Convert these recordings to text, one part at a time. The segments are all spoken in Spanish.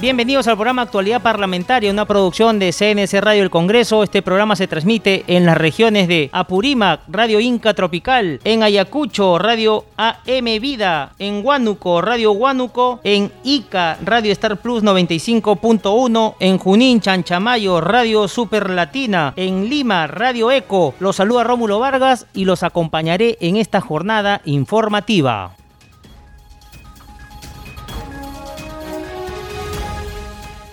Bienvenidos al programa Actualidad Parlamentaria, una producción de CNC Radio El Congreso. Este programa se transmite en las regiones de Apurímac, Radio Inca Tropical, en Ayacucho, Radio AM Vida, en Huánuco, Radio Huánuco, en Ica, Radio Star Plus 95.1, en Junín, Chanchamayo, Radio Super Latina, en Lima, Radio Eco. Los saluda Rómulo Vargas y los acompañaré en esta jornada informativa.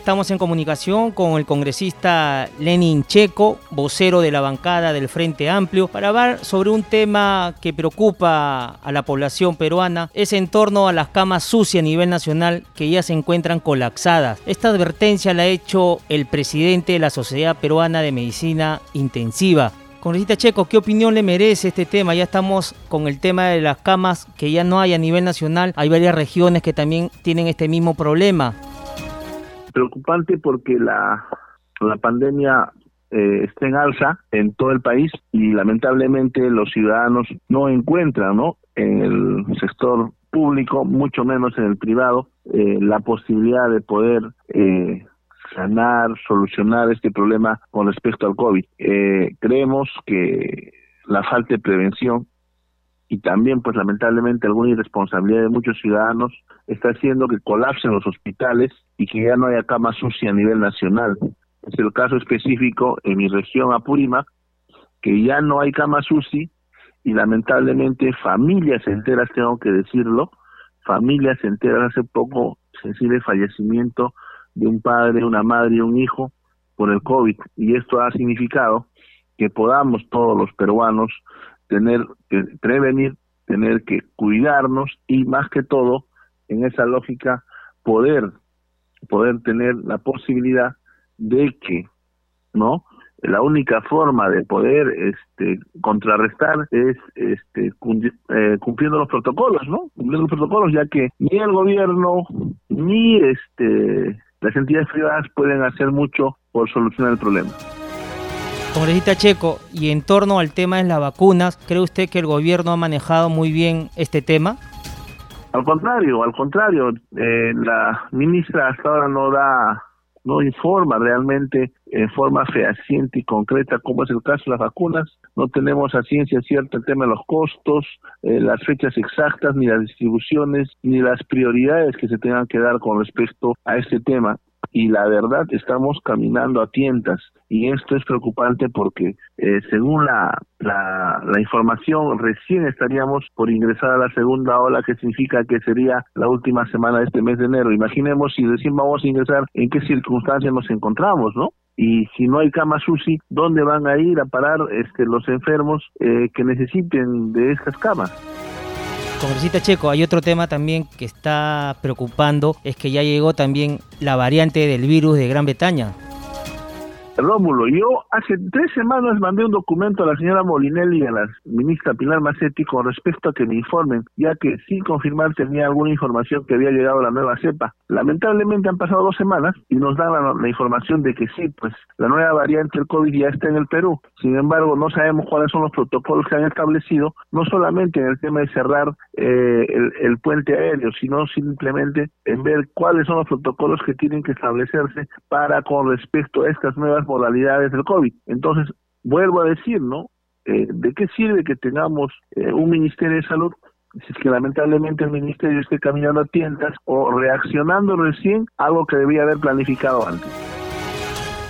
Estamos en comunicación con el congresista Lenin Checo, vocero de la bancada del Frente Amplio, para hablar sobre un tema que preocupa a la población peruana, es en torno a las camas sucias a nivel nacional que ya se encuentran colapsadas. Esta advertencia la ha hecho el presidente de la Sociedad Peruana de Medicina Intensiva. Congresista Checo, ¿qué opinión le merece este tema? Ya estamos con el tema de las camas que ya no hay a nivel nacional. Hay varias regiones que también tienen este mismo problema preocupante porque la, la pandemia eh, está en alza en todo el país y lamentablemente los ciudadanos no encuentran ¿no? en el sector público, mucho menos en el privado, eh, la posibilidad de poder eh, sanar, solucionar este problema con respecto al COVID. Eh, creemos que la falta de prevención y también pues lamentablemente alguna irresponsabilidad de muchos ciudadanos está haciendo que colapsen los hospitales y que ya no haya cama sucia a nivel nacional. Es el caso específico en mi región Apurímac, que ya no hay cama sucia y lamentablemente familias enteras, tengo que decirlo, familias enteras, hace poco sensible fallecimiento de un padre, una madre y un hijo por el COVID y esto ha significado que podamos todos los peruanos tener que prevenir, tener que cuidarnos y más que todo, en esa lógica, poder, poder tener la posibilidad de que, ¿no? La única forma de poder este, contrarrestar es este, eh, cumpliendo los protocolos, ¿no? Cumpliendo los protocolos, ya que ni el gobierno ni este, las entidades privadas pueden hacer mucho por solucionar el problema. Congresista Checo, y en torno al tema de las vacunas, ¿cree usted que el gobierno ha manejado muy bien este tema? Al contrario, al contrario, eh, la ministra hasta ahora no da, no informa realmente en forma fehaciente y concreta cómo es el caso de las vacunas. No tenemos a ciencia cierta el tema de los costos, eh, las fechas exactas, ni las distribuciones, ni las prioridades que se tengan que dar con respecto a este tema y la verdad estamos caminando a tientas y esto es preocupante porque eh, según la, la, información recién estaríamos por ingresar a la segunda ola que significa que sería la última semana de este mes de enero. Imaginemos si recién vamos a ingresar en qué circunstancias nos encontramos, ¿no? y si no hay cama SUSI, ¿dónde van a ir a parar este, los enfermos eh, que necesiten de estas camas? Congresista Checo, hay otro tema también que está preocupando, es que ya llegó también la variante del virus de Gran Bretaña. Rómulo, yo hace tres semanas mandé un documento a la señora Molinelli y a la ministra Pilar Macetti con respecto a que me informen, ya que sin confirmar tenía alguna información que había llegado a la nueva cepa. Lamentablemente han pasado dos semanas y nos dan la, información de que sí, pues la nueva variante del COVID ya está en el Perú. Sin embargo, no sabemos cuáles son los protocolos que han establecido, no solamente en el tema de cerrar eh, el, el puente aéreo, sino simplemente en ver cuáles son los protocolos que tienen que establecerse para con respecto a estas nuevas modalidades del COVID. Entonces, vuelvo a decir, ¿no? Eh, ¿De qué sirve que tengamos eh, un Ministerio de Salud si es que lamentablemente el Ministerio esté caminando a tientas o reaccionando recién algo que debía haber planificado antes?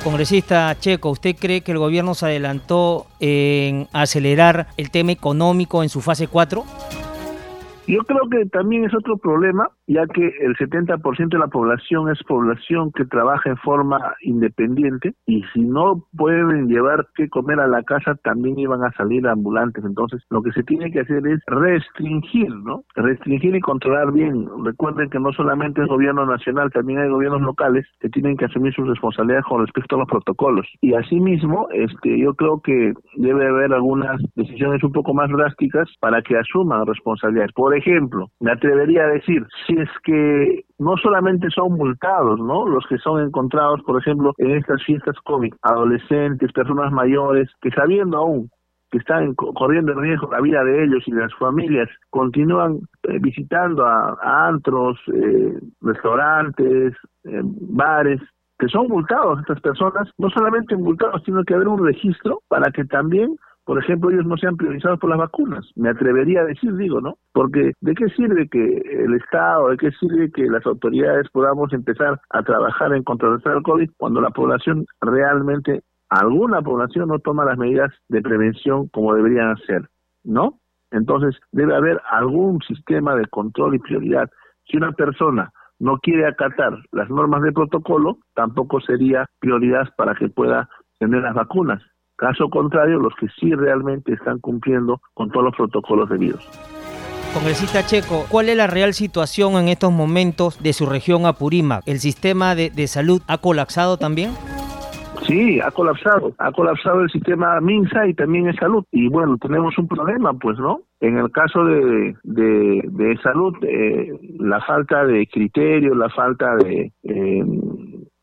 Congresista Checo, ¿usted cree que el gobierno se adelantó en acelerar el tema económico en su fase 4? Yo creo que también es otro problema ya que el 70% de la población es población que trabaja en forma independiente y si no pueden llevar que comer a la casa también iban a salir ambulantes. Entonces, lo que se tiene que hacer es restringir, ¿no? Restringir y controlar bien. Recuerden que no solamente es gobierno nacional, también hay gobiernos locales que tienen que asumir sus responsabilidades con respecto a los protocolos. Y asimismo, este, yo creo que debe haber algunas decisiones un poco más drásticas para que asuman responsabilidades. Por ejemplo, me atrevería a decir, si es que no solamente son multados, ¿no? Los que son encontrados, por ejemplo, en estas fiestas COVID, adolescentes, personas mayores, que sabiendo aún que están corriendo en riesgo la vida de ellos y de las familias, continúan eh, visitando a, antros, eh, restaurantes, eh, bares, que son multados estas personas, no solamente multados, sino que haber un registro para que también por ejemplo, ellos no sean priorizados por las vacunas. Me atrevería a decir, digo, ¿no? Porque ¿de qué sirve que el Estado, de qué sirve que las autoridades podamos empezar a trabajar en contrarrestar el COVID cuando la población realmente, alguna población no toma las medidas de prevención como deberían hacer, ¿no? Entonces, debe haber algún sistema de control y prioridad. Si una persona no quiere acatar las normas de protocolo, tampoco sería prioridad para que pueda tener las vacunas. Caso contrario, los que sí realmente están cumpliendo con todos los protocolos debidos. Congresista Checo, ¿cuál es la real situación en estos momentos de su región Apurímac? ¿El sistema de, salud ha colapsado también? Sí, ha colapsado. Ha colapsado el sistema MINSA y también en salud. Y bueno, tenemos un problema, pues, ¿no? En el caso de, de, salud, eh, la falta de criterio, la falta de eh,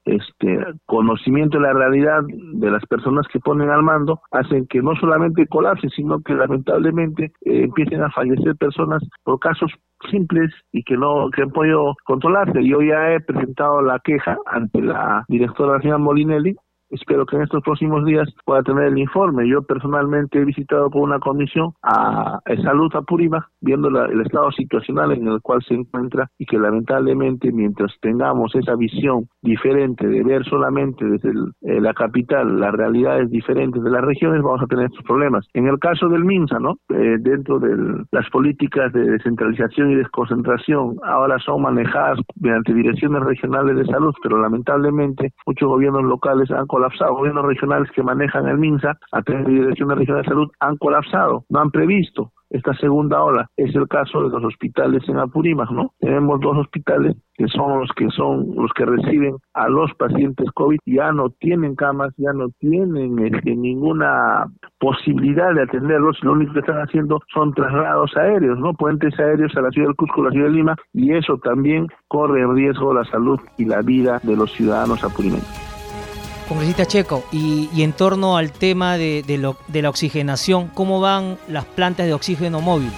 este conocimiento de la realidad de las personas que ponen al mando hacen que no solamente colapse, sino que lamentablemente eh, empiecen a fallecer personas por casos simples y que no que han podido controlarse. Yo ya he presentado la queja ante la directora señora Molinelli Espero que en estos próximos días pueda tener el informe. Yo personalmente he visitado con una comisión a, Salud Apurímac, viendo el estado situacional en el cual se encuentra y que lamentablemente mientras tengamos esa visión diferente de ver solamente desde eh, la capital las realidades diferentes de las regiones, vamos a tener estos problemas. En el caso del MINSA, ¿no? Eh, dentro de las políticas de descentralización y desconcentración, ahora son manejadas mediante direcciones regionales de salud, pero lamentablemente muchos gobiernos locales han colapsado. Gobiernos regionales que manejan el MINSA a través de Dirección Regional de Salud han colapsado, no han previsto esta segunda ola. Es el caso de los hospitales en Apurímac, ¿no? Tenemos dos hospitales que son los que son los que reciben a los pacientes COVID, ya no tienen camas, ya no tienen este, ninguna posibilidad de atenderlos, lo único que están haciendo son traslados aéreos, ¿no? Puentes aéreos a la ciudad del Cusco, a la ciudad de Lima, y eso también corre en riesgo la salud y la vida de los ciudadanos apurimeños. Congresista Checo, y, en torno al tema de, de, la oxigenación, ¿cómo van las plantas de oxígeno móvil?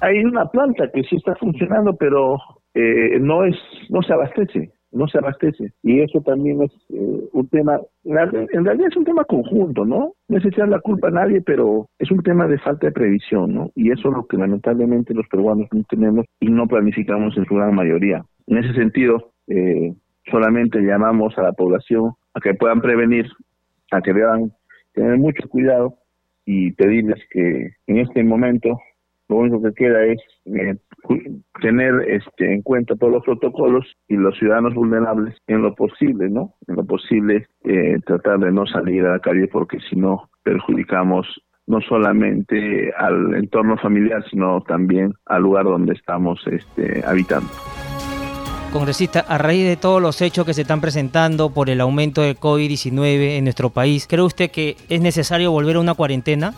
Hay una planta que sí está funcionando, pero eh, no es no se abastece, no se abastece. Y eso también es eh, un tema, en realidad es un tema conjunto, ¿no? No es la culpa a nadie, pero es un tema de falta de previsión, ¿no? Y eso es lo que lamentablemente los peruanos no tenemos y no planificamos en su gran mayoría. En ese sentido, eh, solamente llamamos a la población a que puedan prevenir, a que deban tener mucho cuidado y pedirles que en este momento lo único que queda es eh, tener este en cuenta todos los protocolos y los ciudadanos vulnerables en lo posible, ¿no? En lo posible eh, tratar de no salir a la calle porque si no perjudicamos no solamente al entorno familiar, sino también al lugar donde estamos este, habitando. Congresista, a raíz de todos los hechos que se están presentando por el aumento del COVID-19 en nuestro país, ¿cree usted que es necesario volver a una cuarentena?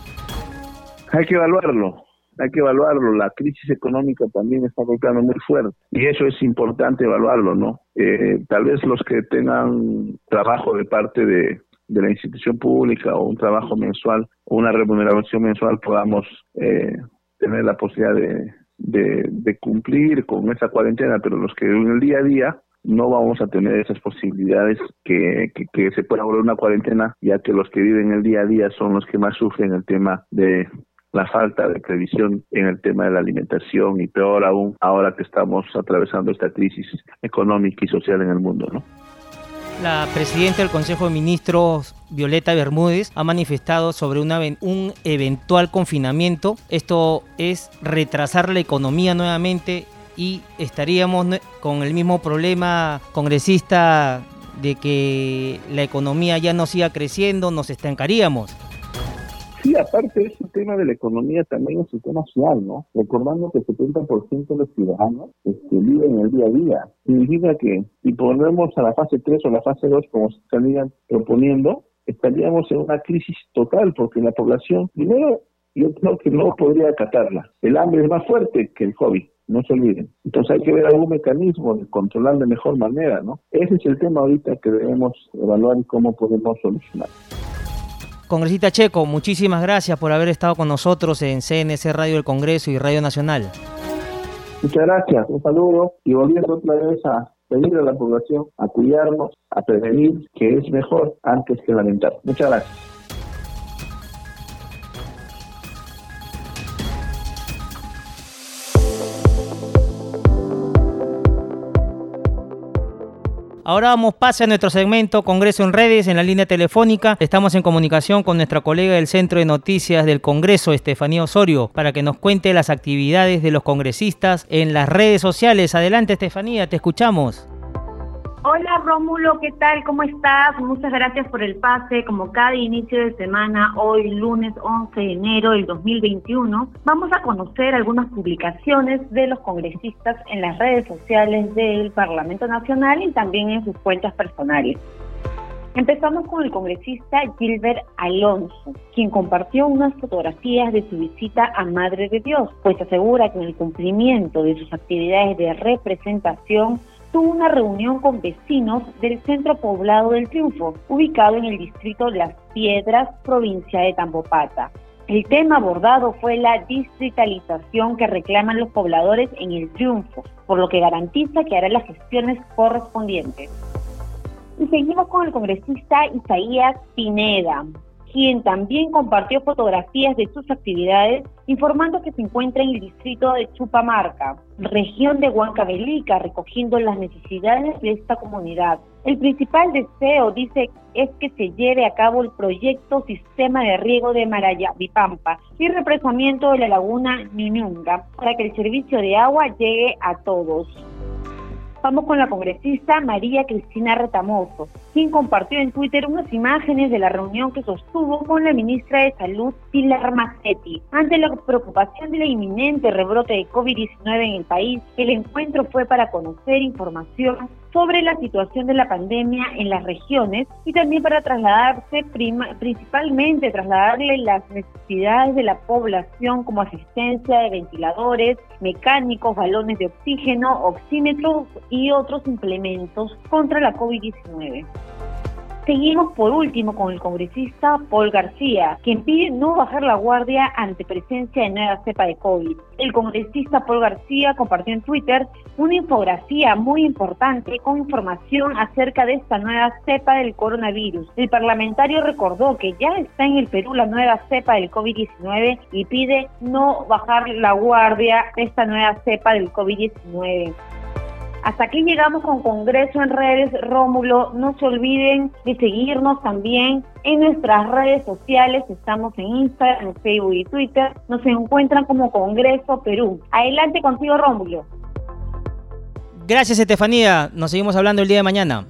Hay que evaluarlo, hay que evaluarlo. La crisis económica también está golpeando muy fuerte y eso es importante evaluarlo, ¿no? Eh, tal vez los que tengan trabajo de parte de, la institución pública o un trabajo mensual o una remuneración mensual podamos eh, tener la posibilidad de, de, cumplir con esa cuarentena, pero los que en el día a día no vamos a tener esas posibilidades que, que, se pueda volver una cuarentena, ya que los que viven el día a día son los que más sufren el tema de la falta de previsión en el tema de la alimentación y peor aún ahora que estamos atravesando esta crisis económica y social en el mundo, ¿no? La presidenta del Consejo de Ministros, Violeta Bermúdez, ha manifestado sobre un eventual confinamiento. Esto es retrasar la economía nuevamente y estaríamos con el mismo problema congresista de que la economía ya no siga creciendo, nos estancaríamos. Sí, aparte de ese tema de la economía, también es un tema social, ¿no? Recordando que el 70% de los ciudadanos este, viven el día a día. Significa que si ponemos a la fase 3 o la fase 2, como se estarían proponiendo, estaríamos en una crisis total, porque la población, primero, yo creo que no podría acatarla. El hambre es más fuerte que el COVID no se olviden. Entonces hay que ver algún mecanismo de controlar de mejor manera, ¿no? Ese es el tema ahorita que debemos evaluar y cómo podemos solucionar. Congresista Checo, muchísimas gracias por haber estado con nosotros en CNC Radio del Congreso y Radio Nacional. Muchas gracias, un saludo y volviendo otra vez a pedir a la población a cuidarnos, a prevenir, que es mejor antes que lamentar. Muchas gracias. Ahora vamos pase a nuestro segmento Congreso en redes en la línea telefónica. Estamos en comunicación con nuestra colega del Centro de Noticias del Congreso, Estefanía Osorio, para que nos cuente las actividades de los congresistas en las redes sociales. Adelante, Estefanía, te escuchamos. Hola Rómulo, ¿qué tal? ¿Cómo estás? Muchas gracias por el pase. Como cada inicio de semana, hoy lunes 11 de enero del 2021, vamos a conocer algunas publicaciones de los congresistas en las redes sociales del Parlamento Nacional y también en sus cuentas personales. Empezamos con el congresista Gilbert Alonso, quien compartió unas fotografías de su visita a Madre de Dios, pues asegura que en el cumplimiento de sus actividades de representación tuvo una reunión con vecinos del centro poblado del Triunfo, ubicado en el distrito Las Piedras, provincia de Tambopata. El tema abordado fue la distritalización que reclaman los pobladores en el Triunfo, por lo que garantiza que hará las gestiones correspondientes. Y seguimos con el congresista Isaías Pineda, quien también compartió fotografías de sus actividades, informando que se encuentra en el distrito de Chupamarca, región de Huancavelica, recogiendo las necesidades de esta comunidad. El principal deseo, dice, es que se lleve a cabo el proyecto Sistema de Riego de Marayavipampa y represamiento de la laguna Niñunga para que el servicio de agua llegue a todos. Vamos con la congresista María Cristina Retamoso, quien compartió en Twitter unas imágenes de la reunión que sostuvo con la ministra de Salud, Pilar Massetti. Ante la preocupación de la inminente rebrote de COVID-19 en el país, el encuentro fue para conocer información sobre la situación de la pandemia en las regiones y también para trasladarse principalmente trasladarle las necesidades de la población como asistencia de ventiladores, mecánicos, balones de oxígeno, oxímetros y otros implementos contra la COVID-19. Seguimos por último con el congresista Paul García, quien pide no bajar la guardia ante presencia de nueva cepa de COVID. El congresista Paul García compartió en Twitter una infografía muy importante con información acerca de esta nueva cepa del coronavirus. El parlamentario recordó que ya está en el Perú la nueva cepa del COVID-19 y pide no bajar la guardia esta nueva cepa del COVID-19. Hasta aquí llegamos con Congreso en redes, Rómulo. No se olviden de seguirnos también en nuestras redes sociales. Estamos en Instagram, Facebook y Twitter. Nos encuentran como Congreso Perú. Adelante contigo, Rómulo. Gracias, Estefanía. Nos seguimos hablando el día de mañana.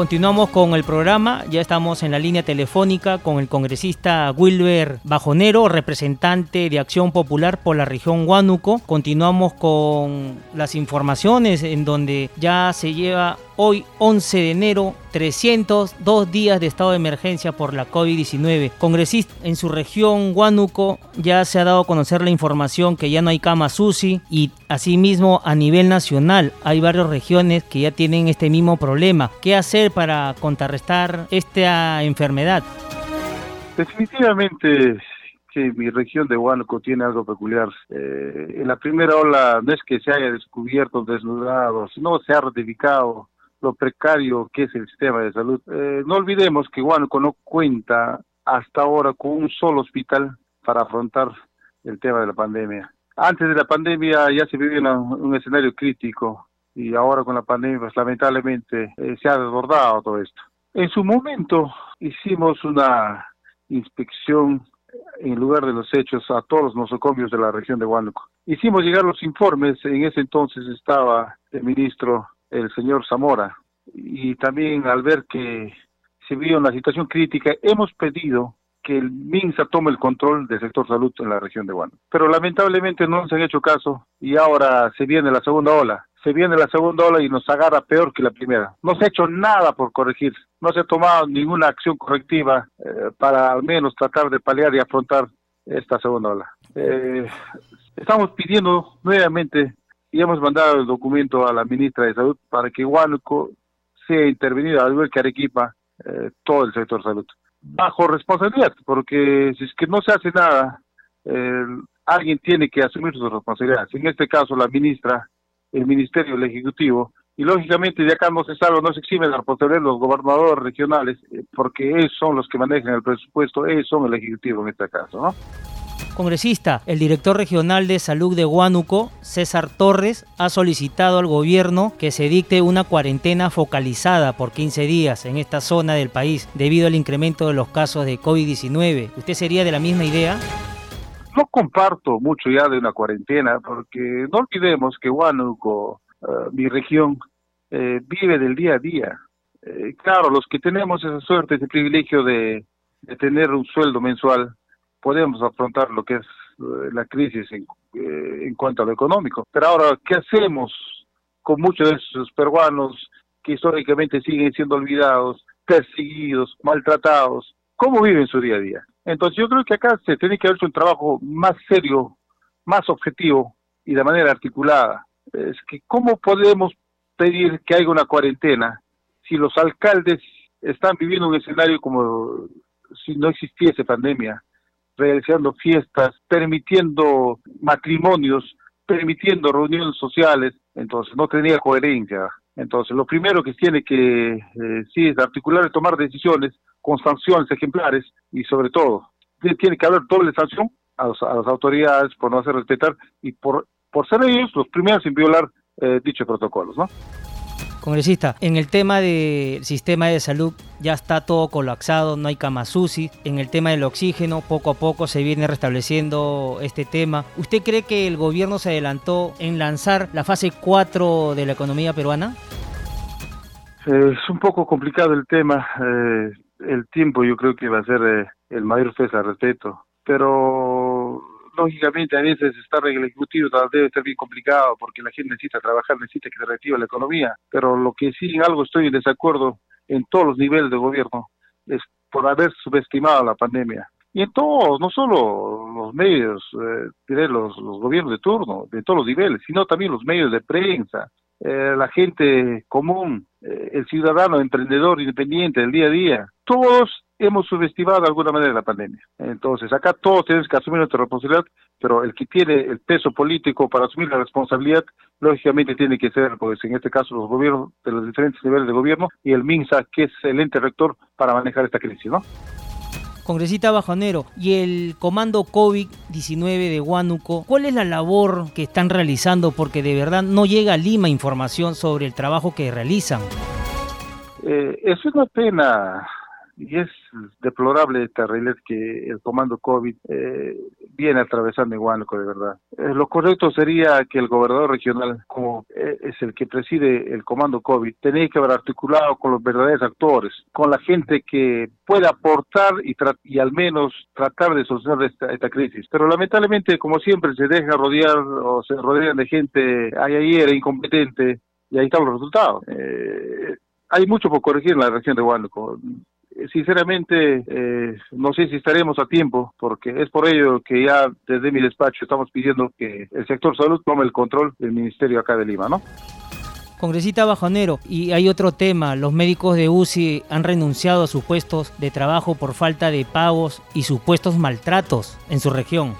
Continuamos con el programa, ya estamos en la línea telefónica con el congresista Wilber Bajonero, representante de Acción Popular por la región Huánuco. Continuamos con las informaciones en donde ya se lleva hoy 11 de enero 302 días de estado de emergencia por la COVID-19. Congresista en su región Huánuco ya se ha dado a conocer la información que ya no hay camas UCI y asimismo a nivel nacional hay varias regiones que ya tienen este mismo problema. ¿Qué hacer para contrarrestar esta enfermedad? Definitivamente que mi región de Huánuco tiene algo peculiar. Eh, en la primera ola no es que se haya descubierto desnudado, sino se ha ratificado lo precario que es el sistema de salud. Eh, no olvidemos que Huánuco no cuenta hasta ahora con un solo hospital para afrontar el tema de la pandemia. Antes de la pandemia ya se vivía un escenario crítico y ahora con la pandemia, pues lamentablemente eh, se ha desbordado todo esto. En su momento hicimos una inspección en lugar de los hechos a todos los nosocomios de la región de Huánuco. Hicimos llegar los informes, en ese entonces estaba el ministro, el señor Zamora, y también al ver que se vio una situación crítica, hemos pedido que el MINSA tome el control del sector salud en la región de Huánuco. Pero lamentablemente no se han hecho caso y ahora se viene la segunda ola se viene la segunda ola y nos agarra peor que la primera. No se ha hecho nada por corregir, no se ha tomado ninguna acción correctiva eh, para al menos tratar de paliar y afrontar esta segunda ola. Eh, estamos pidiendo nuevamente y hemos mandado el documento a la ministra de Salud para que Huánuco sea intervenido, al igual que Arequipa, eh, todo el sector salud. Bajo responsabilidad, porque si es que no se hace nada, alguien tiene que asumir sus responsabilidades. En este caso, la ministra el Ministerio, el Ejecutivo, y lógicamente de acá no se sabe, no se exime la responsabilidad de los gobernadores regionales, eh, porque ellos son los que manejan el presupuesto, ellos son el Ejecutivo en este caso, ¿no? Congresista, el director regional de salud de Huánuco, César Torres, ha solicitado al gobierno que se dicte una cuarentena focalizada por 15 días en esta zona del país debido al incremento de los casos de COVID-19. ¿Usted sería de la misma idea? no comparto mucho ya de una cuarentena, porque no olvidemos que Huánuco, eh, mi región, eh, vive del día a día. Eh, claro, los que tenemos esa suerte, ese privilegio de, tener un sueldo mensual, podemos afrontar lo que es la crisis en, en cuanto a lo económico. Pero ahora, ¿qué hacemos con muchos de esos peruanos que históricamente siguen siendo olvidados, perseguidos, maltratados? ¿Cómo viven su día a día? Entonces yo creo que acá se tiene que hacer un trabajo más serio, más objetivo y de manera articulada. Es que cómo podemos pedir que haya una cuarentena si los alcaldes están viviendo un escenario como si no existiese pandemia, realizando fiestas, permitiendo matrimonios, permitiendo reuniones sociales, entonces no tenía coherencia. Entonces, lo primero que tiene que, eh, sí, es articular y tomar decisiones con sanciones ejemplares y sobre todo tiene que haber doble sanción a, las autoridades por no hacer respetar y por, por ser ellos los primeros en violar eh, dichos protocolos, ¿no? Congresista, en el tema del sistema de salud ya está todo colapsado, no hay camas UCI. En el tema del oxígeno, poco a poco se viene restableciendo este tema. ¿Usted cree que el gobierno se adelantó en lanzar la fase 4 de la economía peruana? Es un poco complicado el tema. Eh, el tiempo yo creo que va a ser eh, el mayor fez al respeto. Pero lógicamente a veces estar en el ejecutivo debe ser bien complicado porque la gente necesita trabajar, necesita que se reactive la economía. Pero lo que sí en algo estoy en desacuerdo en todos los niveles de gobierno es por haber subestimado la pandemia. Y en todos, no solo los medios, eh, los, los gobiernos de turno, de todos los niveles, sino también los medios de prensa, eh, la gente común, eh, el ciudadano emprendedor independiente del día a día, todos hemos subestimado de alguna manera la pandemia. Entonces, acá todos tenemos que asumir nuestra responsabilidad, pero el que tiene el peso político para asumir la responsabilidad, lógicamente tiene que ser, pues en este caso, los gobiernos de los diferentes niveles de gobierno y el MINSA, que es el ente rector para manejar esta crisis, ¿no? Congresista Bajonero, y el comando COVID-19 de Huánuco, ¿cuál es la labor que están realizando? Porque de verdad no llega a Lima información sobre el trabajo que realizan. Eh, es una pena y es deplorable esta que el comando COVID eh, viene atravesando en Huánuco, de verdad. Eh, lo correcto sería que el gobernador regional, como eh, es el que preside el comando COVID, tenía que haber articulado con los verdaderos actores, con la gente que pueda aportar y, y al menos tratar de solucionar esta, esta crisis. Pero lamentablemente, como siempre, se deja rodear o se rodean de gente ayer incompetente y ahí están los resultados. hay mucho por corregir en la región de Huánuco sinceramente eh, no sé si estaremos a tiempo, porque es por ello que ya desde mi despacho estamos pidiendo que el sector salud tome el control del ministerio acá de Lima, ¿no? Congresista Bajonero, y hay otro tema, los médicos de UCI han renunciado a sus puestos de trabajo por falta de pagos y supuestos maltratos en su región.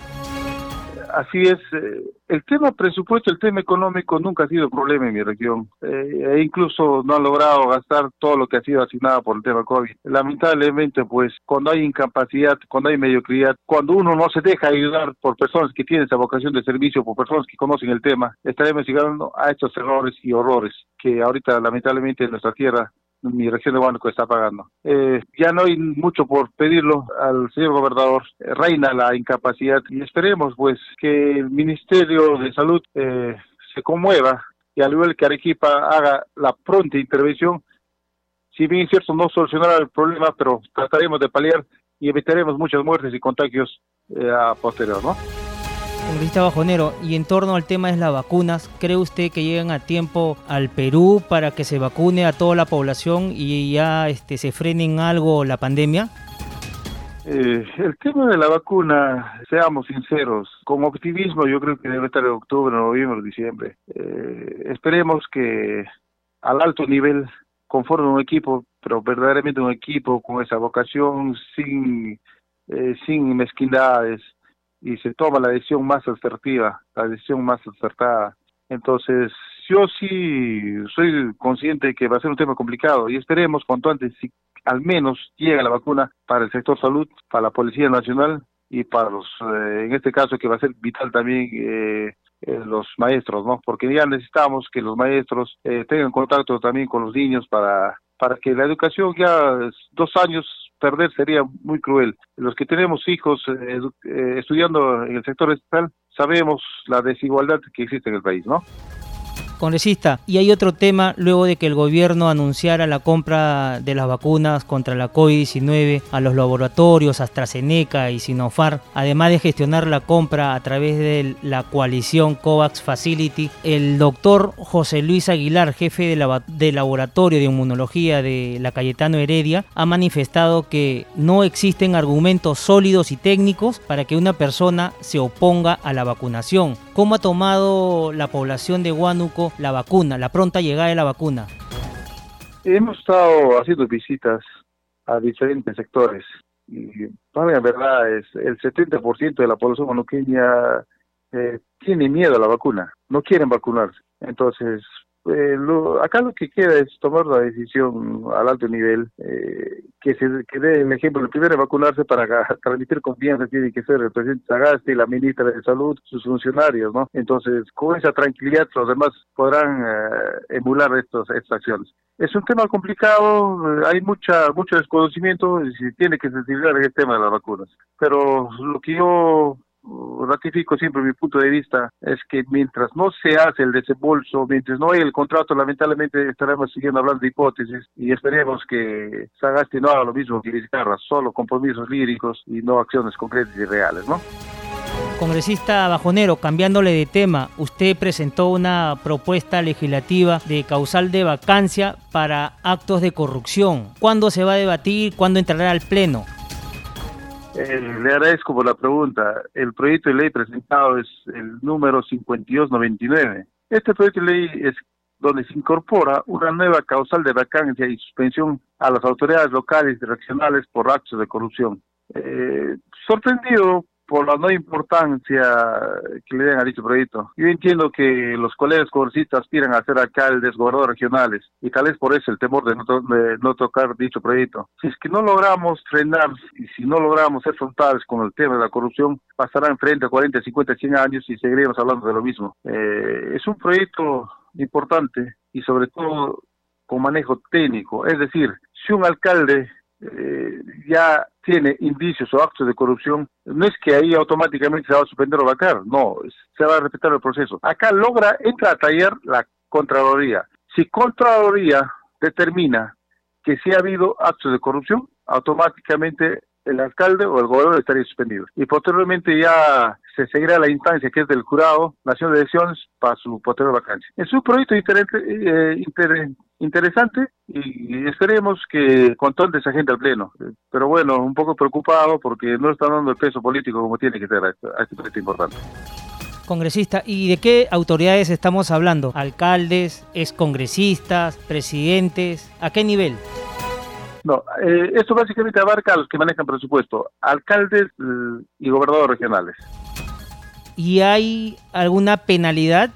Así es, eh, el tema presupuesto, el tema económico nunca ha sido problema en mi región. Eh, e incluso no han logrado gastar todo lo que ha sido asignado por el tema COVID. Lamentablemente, pues cuando hay incapacidad, cuando hay mediocridad, cuando uno no se deja ayudar por personas que tienen esa vocación de servicio, por personas que conocen el tema, estaremos llegando a estos errores y horrores que ahorita lamentablemente en nuestra tierra mi región de Huánuco está pagando. Eh, ya no hay mucho por pedirlo al señor gobernador. Eh, reina la incapacidad y esperemos pues que el Ministerio de Salud eh, se conmueva y al igual que Arequipa haga la pronta intervención. Si bien es cierto no solucionará el problema, pero trataremos de paliar y evitaremos muchas muertes y contagios a posterior, ¿no? Congresista Bajonero, y en torno al tema de las vacunas, ¿cree usted que llegan a tiempo al Perú para que se vacune a toda la población y ya este, se frene en algo la pandemia? Eh, el tema de la vacuna, seamos sinceros, con optimismo yo creo que debe estar en octubre, noviembre, diciembre. Eh, esperemos que al alto nivel conforme un equipo, pero verdaderamente un equipo con esa vocación, sin, eh, sin mezquindades, y se toma la decisión más asertiva, la decisión más acertada. Entonces, yo sí soy consciente de que va a ser un tema complicado y esperemos cuanto antes si al menos llega la vacuna para el sector salud, para la Policía Nacional y para los, eh, en este caso que va a ser vital también eh, eh, los maestros, ¿no? Porque ya necesitamos que los maestros tengan contacto también con los niños para para que la educación ya dos años perder sería muy cruel. Los que tenemos hijos eh, eh, estudiando en el sector estatal sabemos la desigualdad que existe en el país, ¿no? Congresista, y hay otro tema luego de que el gobierno anunciara la compra de las vacunas contra la COVID-19 a los laboratorios AstraZeneca y Sinopharm, además de gestionar la compra a través de la coalición COVAX Facility, el doctor José Luis Aguilar, jefe de, de laboratorio de inmunología de la Cayetano Heredia, ha manifestado que no existen argumentos sólidos y técnicos para que una persona se oponga a la vacunación. ¿Cómo ha tomado la población de Huánuco la vacuna, la pronta llegada de la vacuna? Hemos estado haciendo visitas a diferentes sectores y para la verdad es el 70% de la población huanuqueña eh, tiene miedo a la vacuna, no quieren vacunarse. Entonces, eh, lo, acá lo que queda es tomar la decisión al alto nivel, eh, que se que dé el ejemplo, el primero en vacunarse para transmitir confianza tiene que ser el presidente Sagasti, la ministra de Salud, sus funcionarios, ¿no? Entonces, con esa tranquilidad los demás podrán eh, emular estos, estas acciones. Es un tema complicado, hay mucha mucho desconocimiento y se tiene que sensibilizar el tema de las vacunas. Pero lo que yo ratifico siempre mi punto de vista, es que mientras no se hace el desembolso, mientras no hay el contrato, lamentablemente estaremos siguiendo hablando de hipótesis y esperemos que Sagasti no haga lo mismo que Vizcarra, solo compromisos líricos y no acciones concretas y reales, ¿no? Congresista Bajonero, cambiándole de tema, usted presentó una propuesta legislativa de causal de vacancia para actos de corrupción. ¿Cuándo se va a debatir? ¿Cuándo entrará al Pleno? Eh, le agradezco por la pregunta. El proyecto de ley presentado es el número 5299. Este proyecto de ley es donde se incorpora una nueva causal de vacancia y suspensión a las autoridades locales y regionales por actos de corrupción. Eh, sorprendido por la no importancia que le den a dicho proyecto. Yo entiendo que los colegas congresistas aspiran a ser alcaldes, gobernadores regionales, y tal vez por eso el temor de no, tocar dicho proyecto. Si es que no logramos frenar y si no logramos ser frontales con el tema de la corrupción, pasarán frente a 40, 50, 100 años y seguiremos hablando de lo mismo. Eh, es un proyecto importante y sobre todo con manejo técnico, es decir, si un alcalde eh, ya tiene indicios o actos de corrupción, no es que ahí automáticamente se va a suspender o vacar, no, se va a respetar el proceso. Acá logra, entra a tallar la Contraloría. Si Contraloría determina que si ha habido actos de corrupción, automáticamente el alcalde o el gobernador estaría suspendido. Y posteriormente ya se seguirá la instancia que es del jurado nacional de elecciones para su posterior vacancia. Es un proyecto eh, interesante y esperemos que controle esa gente al pleno. Pero bueno, un poco preocupado porque no están dando el peso político como tiene que ser a este proyecto importante. Congresista, ¿y de qué autoridades estamos hablando? ¿Alcaldes, excongresistas, presidentes? ¿A qué nivel? No, eh, esto básicamente abarca a los que manejan presupuesto, alcaldes eh, y gobernadores regionales. ¿Y hay alguna penalidad?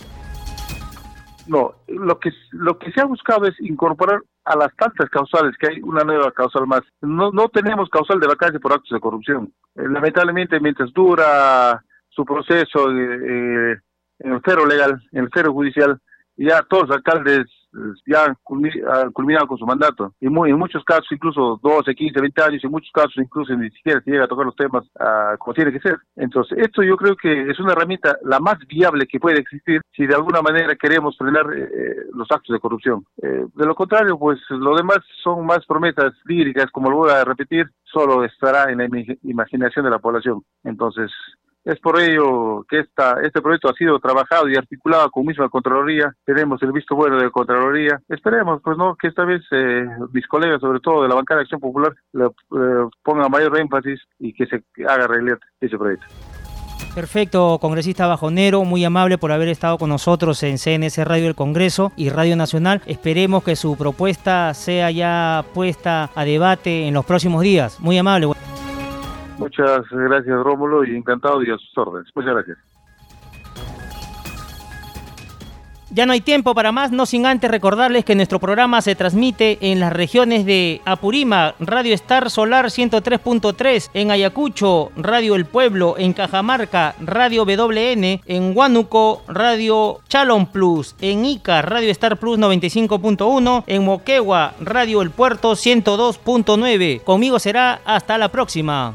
No, lo que, lo que se ha buscado es incorporar a las tantas causales, que hay una nueva causal más. No, no tenemos causal de vacancia por actos de corrupción. Eh, lamentablemente, mientras dura su proceso eh, en el cero legal, en el cero judicial, ya todos los alcaldes ya han culminado con su mandato. Y muy, en muchos casos, incluso 12, 15, 20 años, en muchos casos, incluso ni siquiera se llega a tocar los temas uh, como tiene que ser. Entonces, esto yo creo que es una herramienta la más viable que puede existir si de alguna manera queremos frenar eh, los actos de corrupción. Eh, de lo contrario, pues lo demás son más promesas líricas, como lo voy a repetir, solo estará en la imaginación de la población. Entonces, es por ello que este proyecto ha sido trabajado y articulado con misma Contraloría. Tenemos el visto bueno de Contraloría. Esperemos, pues, no que esta vez eh, mis colegas, sobre todo de la bancada de Acción Popular, le, eh, pongan mayor énfasis y que se haga realidad ese proyecto. Perfecto, congresista Bajonero, muy amable por haber estado con nosotros en CNS Radio del Congreso y Radio Nacional. Esperemos que su propuesta sea ya puesta a debate en los próximos días. Muy amable. Muchas gracias, Rómulo, y encantado y a sus órdenes. Muchas gracias. Ya no hay tiempo para más, no sin antes recordarles que nuestro programa se transmite en las regiones de Apurima, Radio Star Solar 103.3, en Ayacucho, Radio El Pueblo, en Cajamarca, Radio WN, en Huánuco, Radio Chalon Plus, en Ica, Radio Star Plus 95.1, en Moquegua, Radio El Puerto 102.9. Conmigo será hasta la próxima.